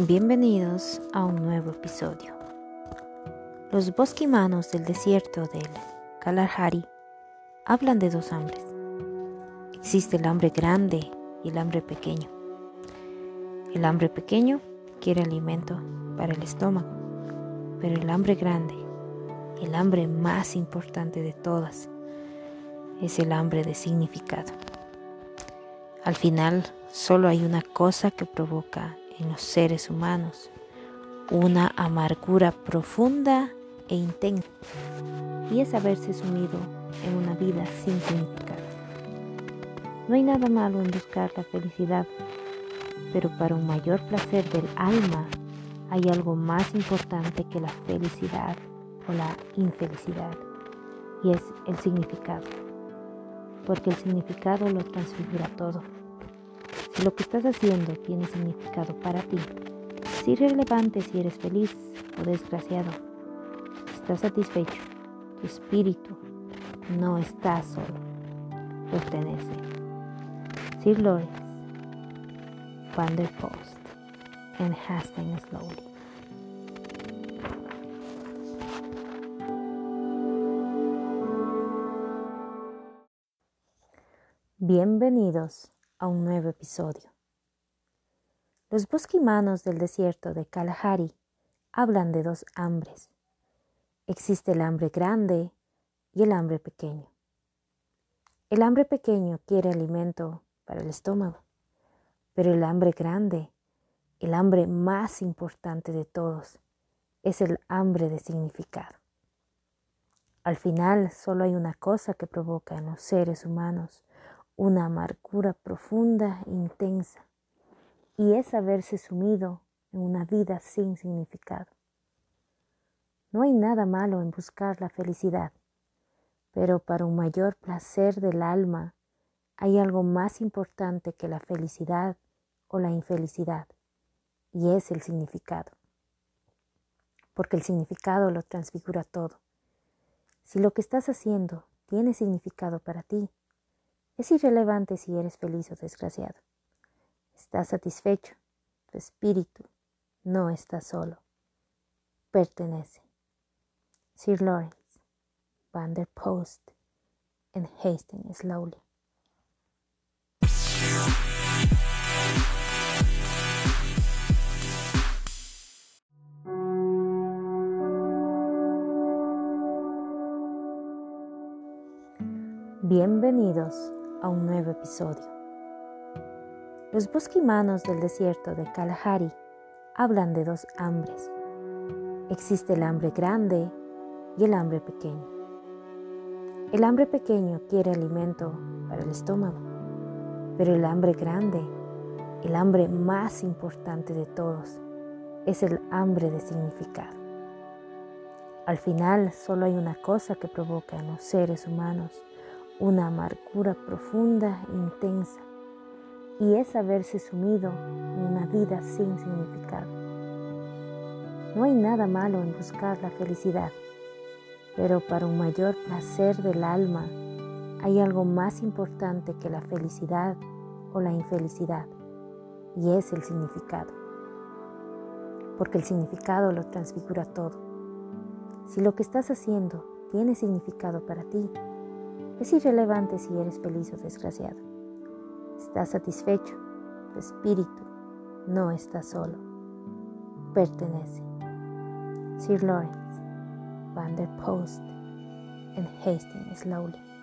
Bienvenidos a un nuevo episodio. Los bosquimanos del desierto del Kalahari hablan de dos hambres. Existe el hambre grande y el hambre pequeño. El hambre pequeño quiere alimento para el estómago, pero el hambre grande, el hambre más importante de todas, es el hambre de significado. Al final, solo hay una cosa que provoca en los seres humanos, una amargura profunda e intensa, y es haberse sumido en una vida sin significado. No hay nada malo en buscar la felicidad, pero para un mayor placer del alma hay algo más importante que la felicidad o la infelicidad, y es el significado, porque el significado lo transfigura todo. Lo que estás haciendo tiene significado para ti, es irrelevante si eres feliz o desgraciado. Estás satisfecho. Tu espíritu no está solo. Pertenece. Sir Lawrence, Van der Post, and Hastings Slowly. Bienvenidos a un nuevo episodio. Los bosquimanos del desierto de Kalahari hablan de dos hambres. Existe el hambre grande y el hambre pequeño. El hambre pequeño quiere alimento para el estómago, pero el hambre grande, el hambre más importante de todos, es el hambre de significado. Al final solo hay una cosa que provoca en los seres humanos una amargura profunda e intensa, y es haberse sumido en una vida sin significado. No hay nada malo en buscar la felicidad, pero para un mayor placer del alma hay algo más importante que la felicidad o la infelicidad, y es el significado. Porque el significado lo transfigura todo. Si lo que estás haciendo tiene significado para ti, es irrelevante si eres feliz o desgraciado. Estás satisfecho. Tu espíritu no está solo. Pertenece. Sir Lawrence, Van der Post, and Hastings Slowly. Bienvenidos a un nuevo episodio. Los bosquimanos del desierto de Kalahari hablan de dos hambres. Existe el hambre grande y el hambre pequeño. El hambre pequeño quiere alimento para el estómago, pero el hambre grande, el hambre más importante de todos, es el hambre de significado. Al final solo hay una cosa que provoca en los seres humanos una amargura profunda e intensa, y es haberse sumido en una vida sin significado. No hay nada malo en buscar la felicidad, pero para un mayor placer del alma hay algo más importante que la felicidad o la infelicidad, y es el significado. Porque el significado lo transfigura todo. Si lo que estás haciendo tiene significado para ti, es irrelevante si eres feliz o desgraciado. Estás satisfecho. Tu espíritu no está solo. Pertenece. Sir Lawrence, Van der Post, and Hastings Slowly.